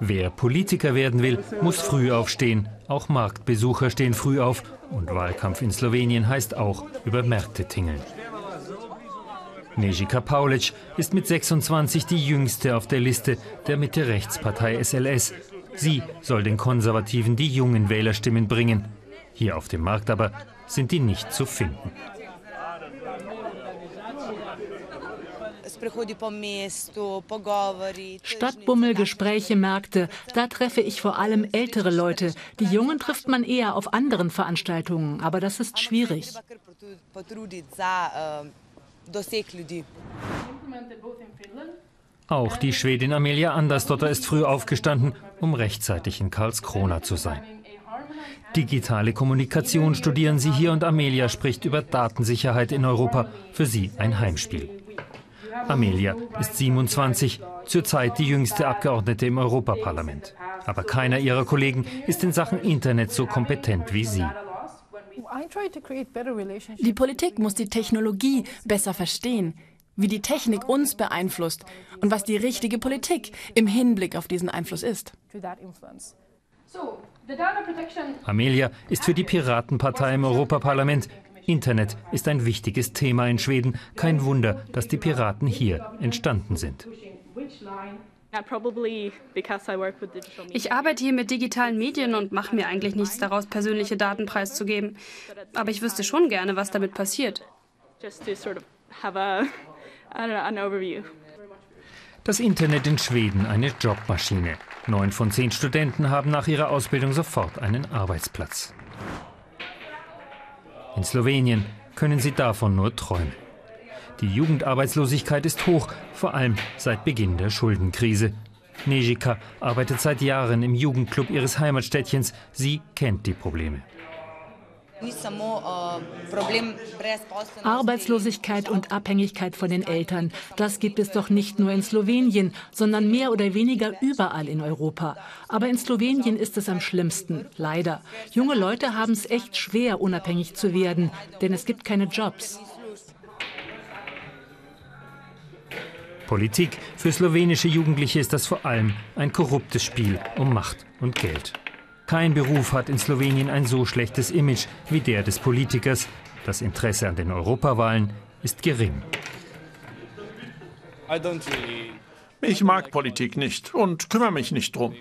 Wer Politiker werden will, muss früh aufstehen. Auch Marktbesucher stehen früh auf. Und Wahlkampf in Slowenien heißt auch über Märkte tingeln. Nejika Paulic ist mit 26 die jüngste auf der Liste der Mitte-Rechtspartei SLS. Sie soll den Konservativen die jungen Wählerstimmen bringen. Hier auf dem Markt aber sind die nicht zu finden. Stadtbummel, Gespräche, Märkte, da treffe ich vor allem ältere Leute. Die Jungen trifft man eher auf anderen Veranstaltungen, aber das ist schwierig. Auch die Schwedin Amelia Andersdotter ist früh aufgestanden, um rechtzeitig in Karlskrona zu sein. Digitale Kommunikation studieren sie hier und Amelia spricht über Datensicherheit in Europa, für sie ein Heimspiel. Amelia ist 27, zurzeit die jüngste Abgeordnete im Europaparlament. Aber keiner ihrer Kollegen ist in Sachen Internet so kompetent wie sie. Die Politik muss die Technologie besser verstehen, wie die Technik uns beeinflusst und was die richtige Politik im Hinblick auf diesen Einfluss ist. Amelia ist für die Piratenpartei im Europaparlament. Internet ist ein wichtiges Thema in Schweden. Kein Wunder, dass die Piraten hier entstanden sind. Ich arbeite hier mit digitalen Medien und mache mir eigentlich nichts daraus, persönliche Daten preiszugeben. Aber ich wüsste schon gerne, was damit passiert. Das Internet in Schweden eine Jobmaschine. Neun von zehn Studenten haben nach ihrer Ausbildung sofort einen Arbeitsplatz. In Slowenien können sie davon nur träumen. Die Jugendarbeitslosigkeit ist hoch, vor allem seit Beginn der Schuldenkrise. Nejika arbeitet seit Jahren im Jugendclub ihres Heimatstädtchens. Sie kennt die Probleme. Arbeitslosigkeit und Abhängigkeit von den Eltern, das gibt es doch nicht nur in Slowenien, sondern mehr oder weniger überall in Europa. Aber in Slowenien ist es am schlimmsten, leider. Junge Leute haben es echt schwer, unabhängig zu werden, denn es gibt keine Jobs. Politik. Für slowenische Jugendliche ist das vor allem ein korruptes Spiel um Macht und Geld. Kein Beruf hat in Slowenien ein so schlechtes Image wie der des Politikers. Das Interesse an den Europawahlen ist gering. Ich mag Politik nicht und kümmere mich nicht drum.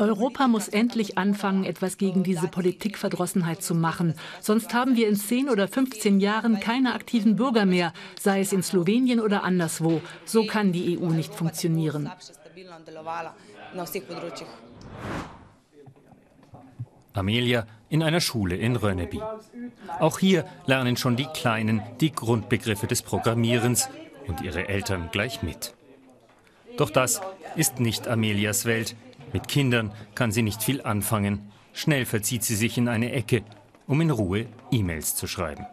Europa muss endlich anfangen, etwas gegen diese Politikverdrossenheit zu machen. Sonst haben wir in 10 oder 15 Jahren keine aktiven Bürger mehr, sei es in Slowenien oder anderswo. So kann die EU nicht funktionieren na vseh področjih. Amelia in einer Schule in Rönneby. Auch hier lernen schon die Kleinen die Grundbegriffe des Programmierens und ihre Eltern gleich mit. Doch das ist nicht Amelias Welt. Mit Kindern kann sie nicht viel anfangen. Schnell verzieht sie sich in eine Ecke, um in Ruhe E-Mails zu schreiben.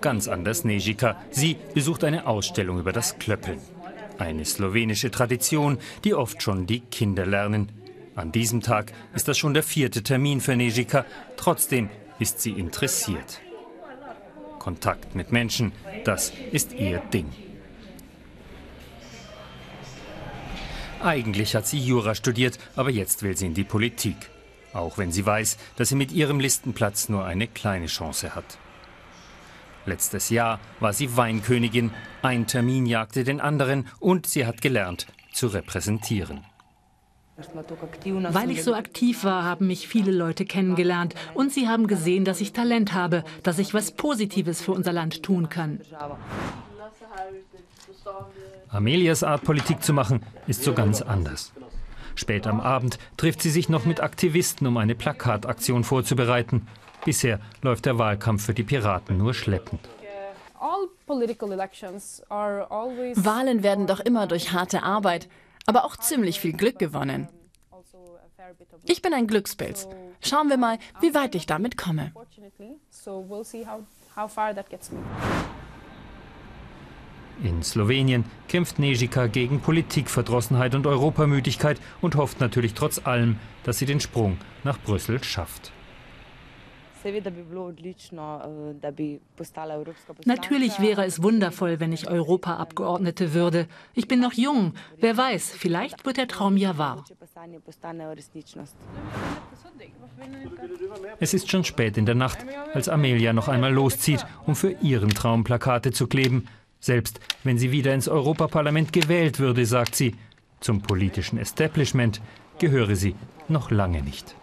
Ganz anders Nejika. Sie besucht eine Ausstellung über das Klöppeln. Eine slowenische Tradition, die oft schon die Kinder lernen. An diesem Tag ist das schon der vierte Termin für Nejika. Trotzdem ist sie interessiert. Kontakt mit Menschen, das ist ihr Ding. Eigentlich hat sie Jura studiert, aber jetzt will sie in die Politik. Auch wenn sie weiß, dass sie mit ihrem Listenplatz nur eine kleine Chance hat. Letztes Jahr war sie Weinkönigin, ein Termin jagte den anderen und sie hat gelernt zu repräsentieren. Weil ich so aktiv war, haben mich viele Leute kennengelernt und sie haben gesehen, dass ich Talent habe, dass ich was Positives für unser Land tun kann. Amelias Art, Politik zu machen, ist so ganz anders. Spät am Abend trifft sie sich noch mit Aktivisten, um eine Plakataktion vorzubereiten. Bisher läuft der Wahlkampf für die Piraten nur schleppend. Wahlen werden doch immer durch harte Arbeit, aber auch ziemlich viel Glück gewonnen. Ich bin ein Glückspilz. Schauen wir mal, wie weit ich damit komme. In Slowenien kämpft Nejika gegen Politikverdrossenheit und Europamüdigkeit und hofft natürlich trotz allem, dass sie den Sprung nach Brüssel schafft. Natürlich wäre es wundervoll, wenn ich Europaabgeordnete würde. Ich bin noch jung. Wer weiß, vielleicht wird der Traum ja wahr. Es ist schon spät in der Nacht, als Amelia noch einmal loszieht, um für ihren Traum Plakate zu kleben. Selbst wenn sie wieder ins Europaparlament gewählt würde, sagt sie, zum politischen Establishment gehöre sie noch lange nicht.